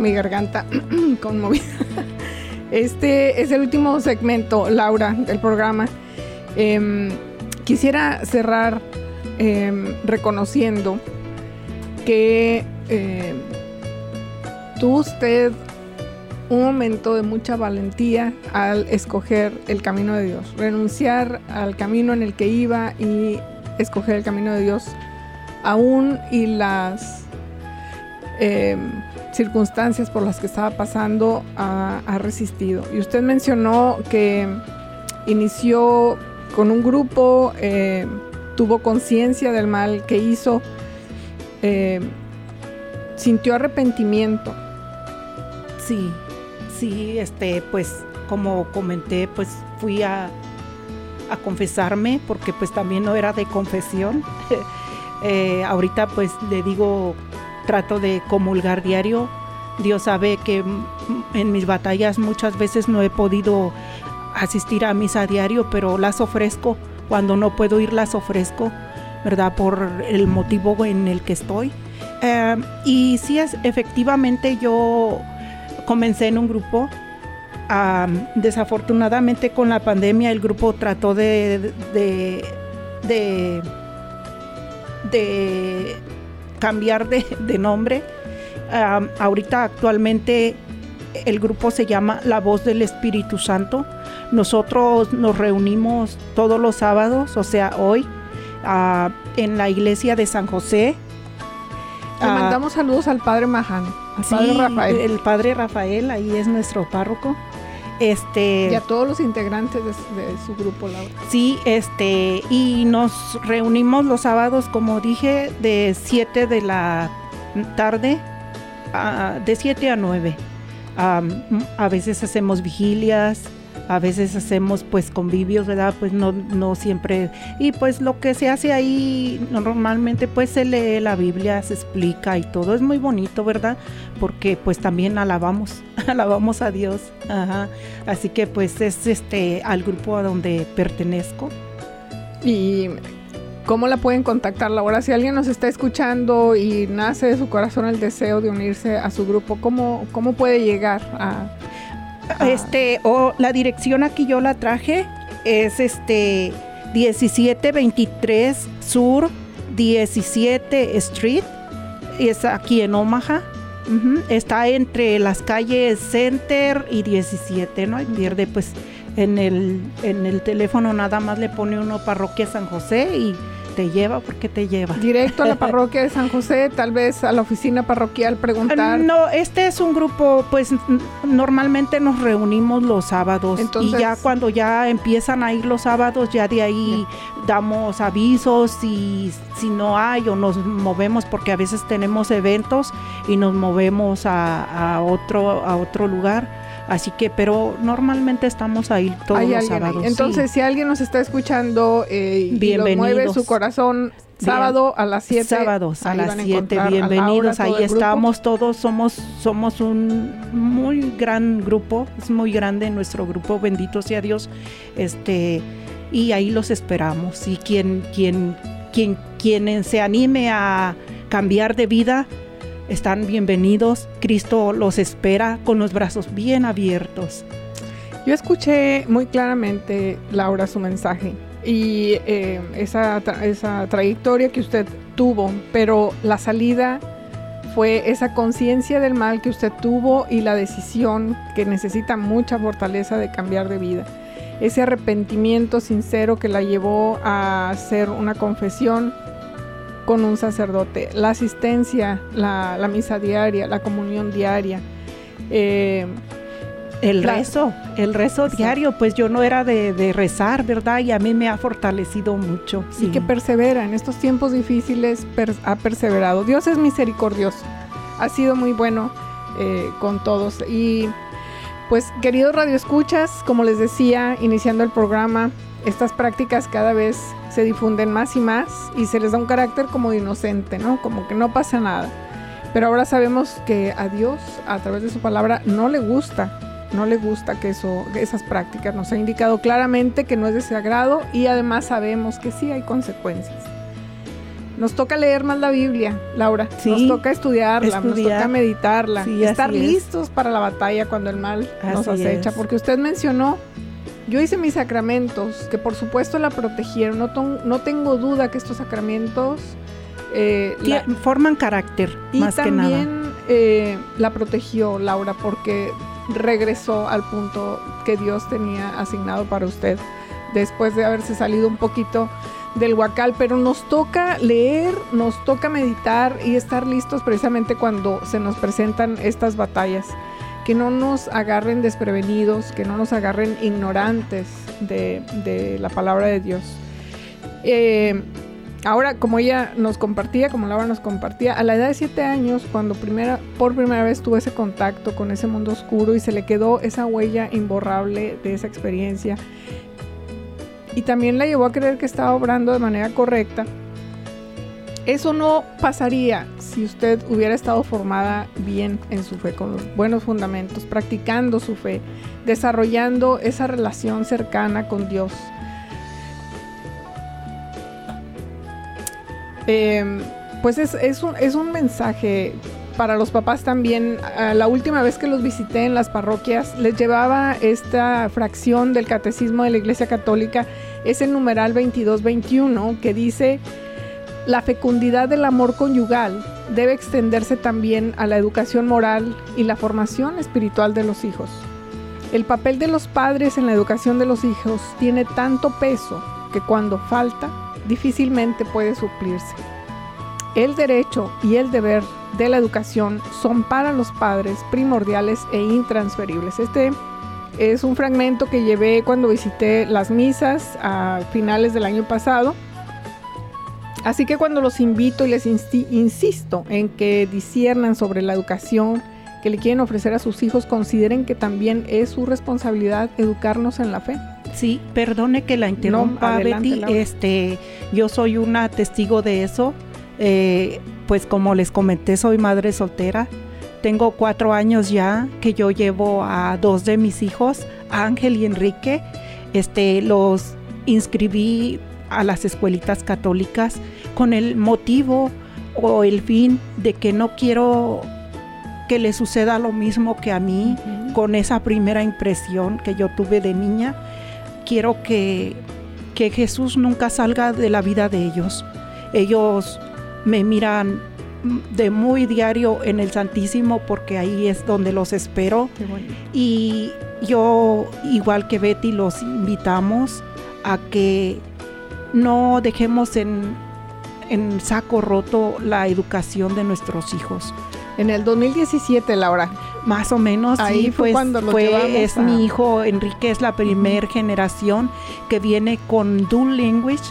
Speaker 5: mi
Speaker 3: garganta *clears throat* conmovida. *laughs* Este es el último segmento, Laura, del programa. Em, quisiera cerrar em, reconociendo que em, tuvo usted un momento de mucha valentía al escoger el camino de Dios, renunciar al camino en el que iba y escoger el camino de Dios aún y las circunstancias por las que estaba pasando ha, resistido. Y usted mencionó que inició con un grupo, eh, tuvo conciencia del mal que hizo, eh, sintió arrepentimiento.
Speaker 2: Sí, sí, este, pues como comenté, pues fui a, a confesarme porque pues también no era de confesión. *laughs* Eh, ahorita pues le digo, trato de comulgar diario. Dios sabe que en mis batallas muchas veces no he podido asistir a misa diario, pero las ofrezco. Cuando no puedo ir, las ofrezco, ¿verdad? Por el motivo en el que estoy. Eh, y sí, es, efectivamente yo comencé en un grupo. Am, desafortunadamente con la pandemia el grupo trató de, de, de cambiar de, de nombre. Am, ahorita actualmente el grupo se llama La Voz del Espíritu Santo. Nosotros nos reunimos todos los sábados, o sea, hoy, ah, en la iglesia de San José.
Speaker 3: Le
Speaker 2: Ah,
Speaker 3: mandamos saludos al padre Majano, al padre
Speaker 2: Sí,
Speaker 3: Rafael
Speaker 2: El padre Rafael, ahí es nuestro párroco. Este,
Speaker 3: y a todos los integrantes de, de su grupo, Laura.
Speaker 2: sí, este, y nos reunimos los sábados, como dije, de 7 de la tarde, a- de 7 a 9. Am, a veces hacemos vigilias, a veces hacemos pues convivios, ¿verdad? Pues no, no siempre. Y pues lo que se hace ahí normalmente pues se lee la Biblia, se explica y todo. Es muy bonito, ¿verdad? Porque pues también alabamos, *laughs* alabamos a Dios. Ajá. Así que pues es este al grupo a donde pertenezco.
Speaker 3: ¿Y cómo la pueden contactar, Laura? Si alguien nos está escuchando y nace de su corazón el deseo de unirse a su grupo, ¿cómo, cómo puede llegar a...?
Speaker 2: Este, o la dirección aquí yo la traje es este 1723 Sur 17 Street. Es aquí en Omaha. Está entre las calles Center y 17, ¿no? Y pierde pues en el, en el teléfono nada más le pone uno parroquia San José y te lleva porque te lleva.
Speaker 3: Directo a la *laughs* parroquia de San José, tal vez a la oficina parroquial preguntar.
Speaker 2: No, este es un grupo, pues normalmente nos reunimos los sábados
Speaker 3: Entonces-
Speaker 2: y ya cuando ya empiezan a ir los sábados, ya de ahí damos avisos y si no hay o nos movemos porque a veces tenemos eventos y nos movemos a, a otro a otro lugar. Así que, pero normalmente estamos ahí todos los
Speaker 3: ahí.
Speaker 2: sábados. sí.
Speaker 3: Entonces, si alguien nos está escuchando eh, y lo mueve su corazón, sábado a las 7.
Speaker 2: Sábados a las 7, bienvenidos. Ahí estamos todos, somos, somos un muy gran grupo, es muy grande nuestro grupo, bendito sea Dios. Este, y ahí los esperamos. Y quien, quien, quien, quien se anime a cambiar de vida, están bienvenidos. Cristo los espera con los brazos bien abiertos.
Speaker 3: Yo escuché muy claramente, Laura, su mensaje y eh, esa, esa trayectoria que usted tuvo, pero la salida fue esa conciencia del mal que usted tuvo y la decisión que necesita mucha fortaleza de cambiar de vida. Ese arrepentimiento sincero que la llevó a hacer una confesión con un sacerdote, la asistencia, la, la misa diaria, la comunión diaria. eh,
Speaker 2: El
Speaker 3: La-
Speaker 2: rezo, el rezo
Speaker 3: Sí.
Speaker 2: diario, pues yo no era de, de rezar, ¿verdad? Y a mí me ha fortalecido mucho.
Speaker 3: y que persevera en estos tiempos difíciles, per- ha perseverado. Dios es misericordioso, ha sido muy bueno eh, con todos. Y pues, queridos radioescuchas, como les decía, iniciando el programa, estas prácticas cada vez se difunden más y más y se les da un carácter como de inocente, ¿no? Como que no pasa nada. Pero ahora sabemos que a Dios, a través de su palabra, no le gusta no le gusta que, eso, que esas prácticas. Nos ha indicado claramente que no es de su agrado y además sabemos que sí hay consecuencias. Nos toca leer más la Biblia, Laura.
Speaker 2: Sí,
Speaker 3: nos toca estudiarla, nos toca meditarla,
Speaker 2: Sí,
Speaker 3: estar
Speaker 2: es.
Speaker 3: listos para la batalla cuando el mal nos acecha.
Speaker 2: es.
Speaker 3: Porque usted mencionó, yo hice mis sacramentos, que por supuesto la protegieron. No, ton- no tengo duda que estos sacramentos eh, la-
Speaker 2: forman carácter,
Speaker 3: y
Speaker 2: más que nada.
Speaker 3: también eh, la protegió Laura porque regresó al punto que Dios tenía asignado para usted después de haberse salido un poquito del huacal, pero nos toca leer, nos toca meditar y estar listos precisamente cuando se nos presentan estas batallas, que no nos agarren desprevenidos, que no nos agarren ignorantes de, la palabra de Dios. Eh, Ahora, como ella nos compartía, como Laura nos compartía, a la edad de 7 años, cuando por primera vez tuvo ese contacto con ese mundo oscuro y se le quedó esa huella imborrable de esa experiencia, y también la llevó a creer que estaba obrando de manera correcta, eso no pasaría si usted hubiera estado formada bien en su fe, con los buenos fundamentos, practicando su fe, desarrollando esa relación cercana con Dios. Eh, pues es, un, es un mensaje para los papás también. La última vez que los visité en las parroquias, les llevaba esta fracción del catecismo de la Iglesia Católica, es el numeral 2221, que dice, la fecundidad del amor conyugal debe extenderse también a la educación moral y la formación espiritual de los hijos. El papel de los padres en la educación de los hijos tiene tanto peso que cuando falta difícilmente puede suplirse. El derecho y el deber de la educación son para los padres primordiales e intransferibles. Este es un fragmento que llevé cuando visité las misas a finales del año pasado. Así que cuando los invito y les insisto en que disiernan sobre la educación que le quieren ofrecer a sus hijos, consideren que también es su responsabilidad educarnos en la fe.
Speaker 2: Sí, perdone que la interrumpa,
Speaker 3: adelante,
Speaker 2: Betty.
Speaker 3: Laura.
Speaker 2: Este, yo soy una testigo de eso. Eh, pues como les comenté, soy madre soltera. Tengo cuatro años ya que yo llevo a dos de mis hijos, Ángel y Enrique. Este, los inscribí a las escuelitas católicas con el motivo o el fin de que no quiero que le suceda lo mismo que a mí con esa primera impresión que yo tuve de niña. Quiero que, que Jesús nunca salga de la vida de ellos. Ellos me miran de muy diario en el Santísimo porque ahí es donde los espero. Y yo, igual que Betty, los invitamos a que no dejemos en, en saco roto la educación de nuestros hijos.
Speaker 3: En el 2017, Laura,
Speaker 2: Más o menos,
Speaker 3: Ahí
Speaker 2: sí,
Speaker 3: fue
Speaker 2: pues
Speaker 3: cuando lo
Speaker 2: fue, es
Speaker 3: a-
Speaker 2: mi hijo Enrique, es la primer generación que viene con dual language,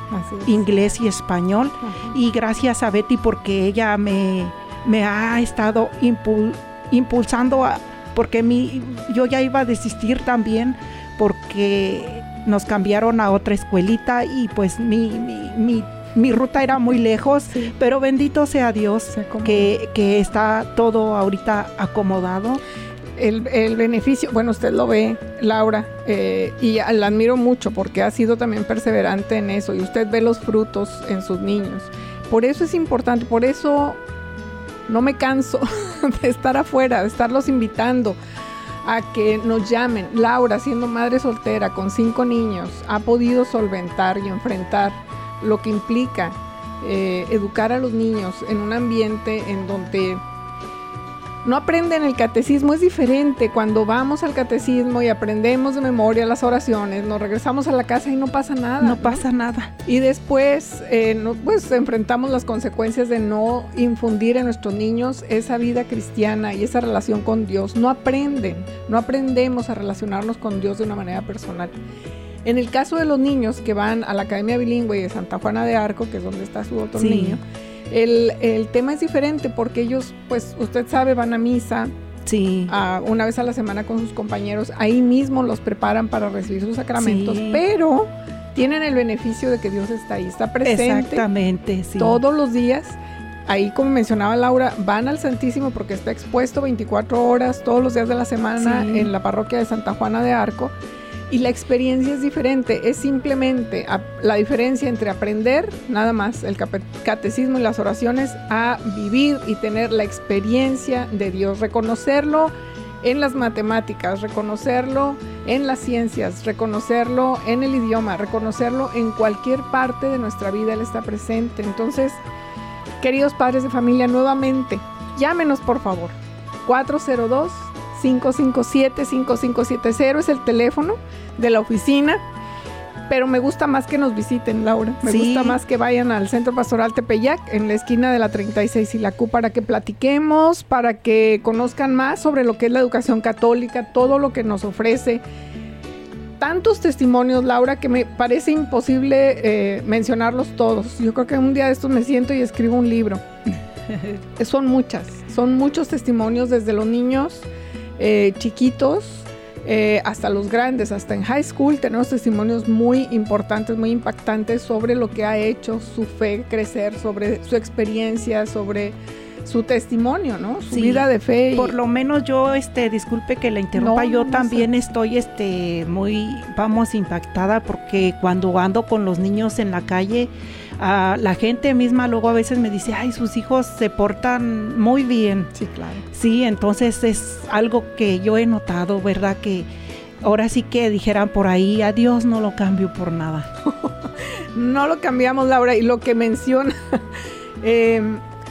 Speaker 2: inglés y español. Y gracias a Betty porque ella me, me ha estado impul- impulsando a, porque mi, yo ya iba a desistir también porque nos cambiaron a otra escuelita y pues mi, mi, mi- mi ruta era muy lejos,
Speaker 3: Sí.
Speaker 2: pero bendito sea Dios
Speaker 3: Se
Speaker 2: que, que está todo ahorita acomodado.
Speaker 3: el, el beneficio, bueno, usted lo ve, Laura, eh, y la admiro mucho porque ha sido también perseverante en eso y usted ve los frutos en sus niños. Por eso es importante, por eso no me canso *laughs* de estar afuera, de estarlos invitando a que nos llamen. Laura, siendo madre soltera con cinco niños, ha podido solventar y enfrentar lo que implica eh, educar a los niños en un ambiente en donde no aprenden el catecismo, es diferente. Cuando vamos al catecismo y aprendemos de memoria las oraciones, nos regresamos a la casa y no pasa nada.
Speaker 2: No pasa nada.
Speaker 3: Y después, eh, no- pues enfrentamos las consecuencias de no infundir en nuestros niños esa vida cristiana y esa relación con Dios. No aprenden, no aprendemos a relacionarnos con Dios de una manera personal. En el caso de los niños que van a la Academia Bilingüe de Santa Juana de Arco, que es donde está su otro
Speaker 2: Sí.
Speaker 3: niño, el, el tema es diferente porque ellos, pues usted sabe, van a misa,
Speaker 2: Sí.
Speaker 3: a- una vez a la semana con sus compañeros, ahí mismo los preparan para recibir sus sacramentos,
Speaker 2: Sí.
Speaker 3: pero tienen el beneficio de que Dios está ahí, está presente
Speaker 2: Exactamente, sí.
Speaker 3: todos los días. Ahí, como mencionaba Laura, van al Santísimo porque está expuesto 24 horas todos los días de la semana
Speaker 2: Sí.
Speaker 3: en la parroquia de Santa Juana de Arco. Y la experiencia es diferente, es simplemente la diferencia entre aprender nada más el catecismo y las oraciones a vivir y tener la experiencia de Dios, reconocerlo en las matemáticas, reconocerlo en las ciencias, reconocerlo en el idioma, reconocerlo en cualquier parte de nuestra vida, Él está presente. Entonces, queridos padres de familia, nuevamente, llámenos por favor. 402-557-5570 es el teléfono de la oficina. Pero me gusta más que nos visiten, Laura. Me
Speaker 2: Sí.
Speaker 3: gusta más que vayan al Centro Pastoral Tepeyac, en la esquina de la 36 y la Q, para que platiquemos, para que conozcan más sobre lo que es la educación católica, todo lo que nos ofrece. Tantos testimonios, Laura, que me parece imposible eh, mencionarlos todos. Yo creo que un día de estos me siento y escribo un libro. *laughs* son muchas, son muchos testimonios desde los niños eh, chiquitos eh, hasta los grandes, hasta en high school tenemos testimonios muy importantes, muy impactantes sobre lo que ha hecho su fe crecer, sobre su experiencia, sobre su testimonio, ¿no? Su
Speaker 2: Sí,
Speaker 3: vida de fe. y-
Speaker 2: Por lo menos yo, este, disculpe que la interrumpa,
Speaker 3: No,
Speaker 2: yo
Speaker 3: no
Speaker 2: también estoy, este, muy, vamos, impactada porque cuando ando con los niños en la calle, ah, la gente misma luego a veces me dice, ay, sus hijos se portan muy bien.
Speaker 3: Sí, claro.
Speaker 2: Sí, entonces es algo que yo he notado, ¿verdad? Que ahora sí que dijeran por ahí, a Dios no lo cambio por nada. *laughs*
Speaker 3: No lo cambiamos, Laura, y lo que menciona, *laughs* eh,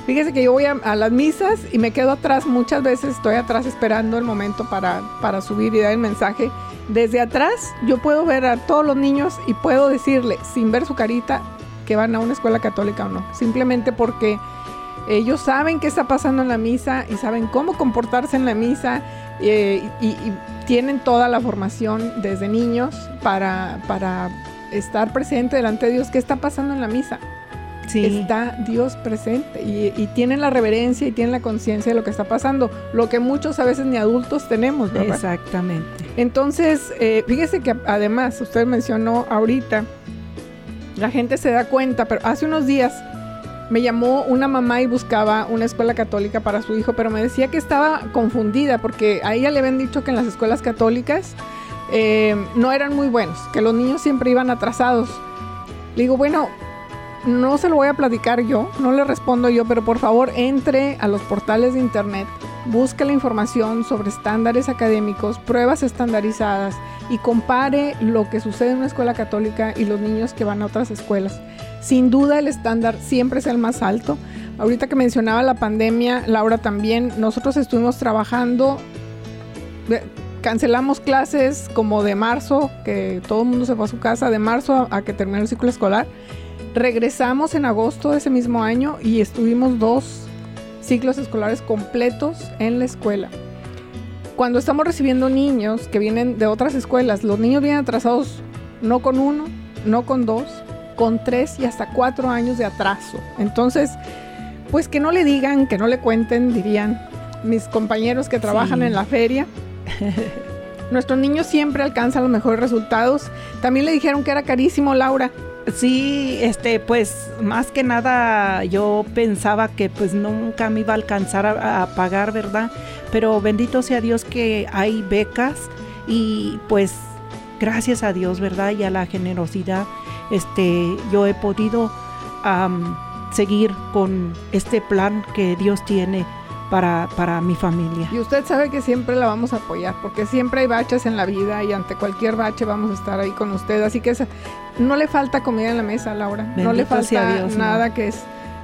Speaker 3: fíjese que yo voy a, a las misas y me quedo atrás, muchas veces estoy atrás esperando el momento para, para subir y dar el mensaje. Desde atrás yo puedo ver a todos los niños y puedo decirle, sin ver su carita, que van a una escuela católica o no, simplemente porque ellos saben qué está pasando en la misa y saben cómo comportarse en la misa eh, y, y tienen toda la formación desde niños para, para estar presente delante de Dios. ¿Qué está pasando en la misa?
Speaker 2: Sí,
Speaker 3: Está Dios presente y, y tienen la reverencia y tienen la conciencia de lo que está pasando, lo que muchos a veces ni adultos tenemos, ¿verdad?
Speaker 2: exactamente.
Speaker 3: Entonces, eh, fíjese que además, usted mencionó ahorita, la gente se da cuenta, pero hace unos días me llamó una mamá y buscaba una escuela católica para su hijo, pero me decía que estaba confundida porque a ella le habían dicho que en las escuelas católicas eh, no eran muy buenos, que los niños siempre iban atrasados. Le digo, bueno, no se lo voy a platicar yo, no le respondo yo, pero por favor entre a los portales de internet, busque la información sobre estándares académicos, pruebas estandarizadas y compare lo que sucede en una escuela católica y los niños que van a otras escuelas. Sin duda el estándar siempre es el más alto. Ahorita que mencionaba la pandemia, Laura también, nosotros estuvimos trabajando, eh, cancelamos clases como de marzo, que todo el mundo se fue a su casa, de marzo a, que terminó el ciclo escolar. Regresamos en agosto de ese mismo año y estuvimos dos ciclos escolares completos en la escuela. Cuando estamos recibiendo niños que vienen de otras escuelas, los niños vienen atrasados no con uno, no con dos, con tres y hasta cuatro años de atraso. Entonces, pues que no le digan, que no le cuenten, dirían. mis compañeros que trabajan
Speaker 2: Sí.
Speaker 3: en la feria. *laughs* Nuestros niños siempre alcanzan los mejores resultados. También le dijeron que era carísimo, Laura.
Speaker 2: Sí, este, pues más que nada yo pensaba que pues nunca me iba a alcanzar a, pagar, ¿verdad? Pero bendito sea Dios que hay becas y pues gracias a Dios, ¿verdad? Y a la generosidad, este, yo he podido seguir con este plan que Dios tiene para, para mi familia.
Speaker 3: Y usted sabe que siempre la vamos a apoyar, porque siempre hay baches en la vida y ante cualquier bache vamos a estar ahí con usted. Así que esa- no le falta comida en la mesa, Laura. no le falta
Speaker 2: Dios,
Speaker 3: nada
Speaker 2: no.
Speaker 3: que es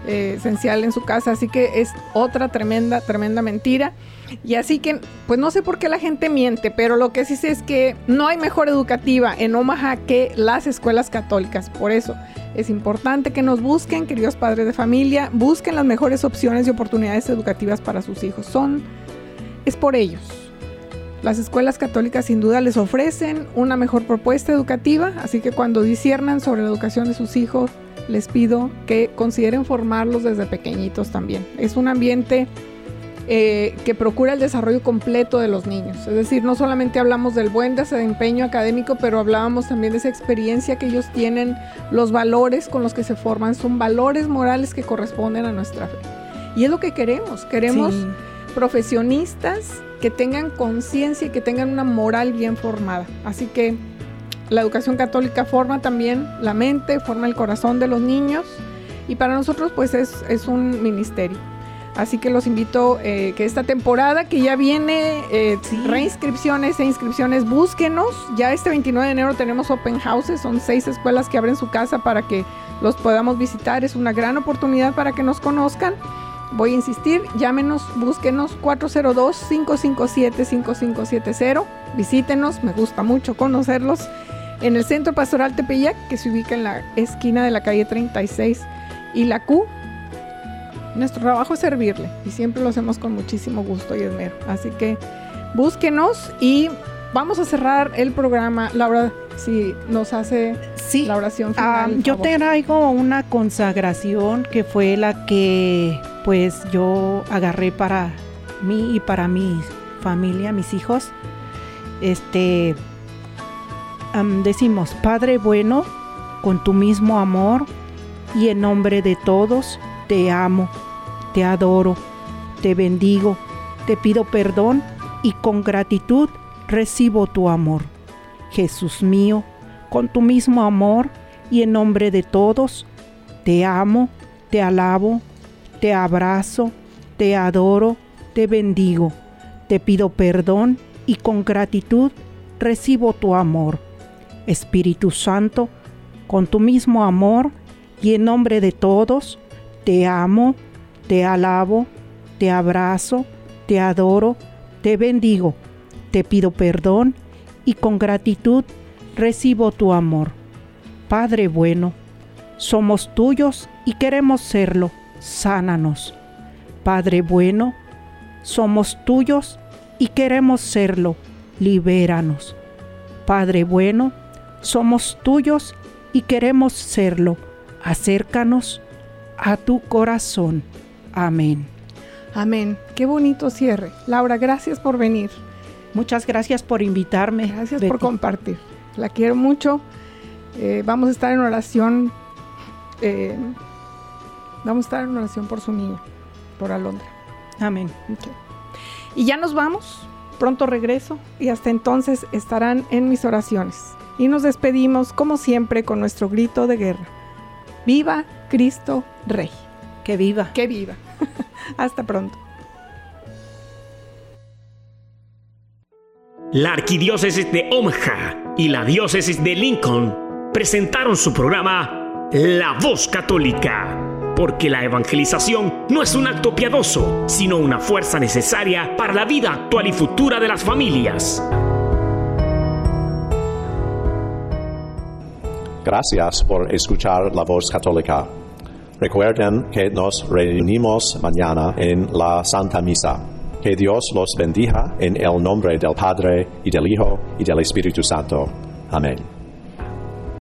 Speaker 3: eh, esencial en su casa. Así que es otra tremenda, tremenda mentira. Y así que, pues no sé por qué la gente miente, pero lo que sí sé es que no hay mejor educativa en Omaha que las escuelas católicas. Por eso es importante que nos busquen, queridos padres de familia, busquen las mejores opciones y oportunidades educativas para sus hijos. Son, es por ellos. Las escuelas católicas sin duda les ofrecen una mejor propuesta educativa, así que cuando disiernan sobre la educación de sus hijos, les pido que consideren formarlos desde pequeñitos también. Es un ambiente eh, que procura el desarrollo completo de los niños. Es decir, no solamente hablamos del buen desempeño académico, pero hablábamos también de esa experiencia que ellos tienen, los valores con los que se forman, son valores morales que corresponden a nuestra fe. Y es lo que queremos, queremos
Speaker 2: Sí.
Speaker 3: profesionistas que tengan conciencia y que tengan una moral bien formada. Así que la educación católica forma también la mente, forma el corazón de los niños y para nosotros pues es, es un ministerio. Así que los invito eh, que esta temporada que ya viene, eh,
Speaker 2: Sí.
Speaker 3: reinscripciones e inscripciones, búsquenos. Ya este 29 de enero tenemos open houses, son seis escuelas que abren su casa para que los podamos visitar. Es una gran oportunidad para que nos conozcan. Voy a insistir, llámenos, búsquenos 402-557-5570. Visítenos, me gusta mucho conocerlos. En el Centro Pastoral Tepeyac, que se ubica en la esquina de la calle 36 y la Q. Nuestro trabajo es servirle y siempre lo hacemos con muchísimo gusto y esmero. Así que búsquenos y vamos a cerrar el programa. Laura, si nos hace
Speaker 2: Sí.
Speaker 3: la oración
Speaker 2: Ah,
Speaker 3: final.
Speaker 2: yo te traigo una consagración que fue la que pues yo agarré para mí y para mi familia, mis hijos. Este decimos, Padre bueno, con tu mismo amor y en nombre de todos te amo, te adoro, te bendigo, te pido perdón y con gratitud recibo tu amor. Jesús mío, con tu mismo amor y en nombre de todos, te amo, te alabo, te abrazo, te adoro, te bendigo, te pido perdón y con gratitud recibo tu amor. Espíritu Santo, con tu mismo amor y en nombre de todos, te amo, te alabo, te abrazo, te adoro, te bendigo, te pido perdón y con gratitud recibo tu amor. Padre bueno, somos tuyos y queremos serlo, sánanos. Padre bueno, somos tuyos y queremos serlo, libéranos. Padre bueno, somos tuyos y queremos serlo, acércanos a tu corazón. Amén.
Speaker 3: Amén. Qué bonito cierre. Laura, gracias por venir.
Speaker 2: Muchas gracias por invitarme.
Speaker 3: Gracias por compartir. La quiero mucho. Eh, vamos a estar en oración. eh, vamos a estar en oración por su niño, por Alondra.
Speaker 2: Amén.
Speaker 3: Y ya nos vamos. Pronto regreso y hasta entonces estarán en mis oraciones. Y nos despedimos, como siempre, con nuestro grito de guerra. Viva Cristo Rey.
Speaker 2: Que viva.
Speaker 3: Que viva. *laughs* hasta pronto.
Speaker 6: La Arquidiócesis de Omaha y la Diócesis de Lincoln presentaron su programa La Voz Católica, porque la evangelización no es un acto piadoso, sino una fuerza necesaria para la vida actual y futura de las familias.
Speaker 1: Gracias por escuchar la voz católica. Recuerden que nos reunimos mañana en la Santa Misa. Que Dios los bendiga en el nombre del Padre y del Hijo y del Espíritu Santo. Amén.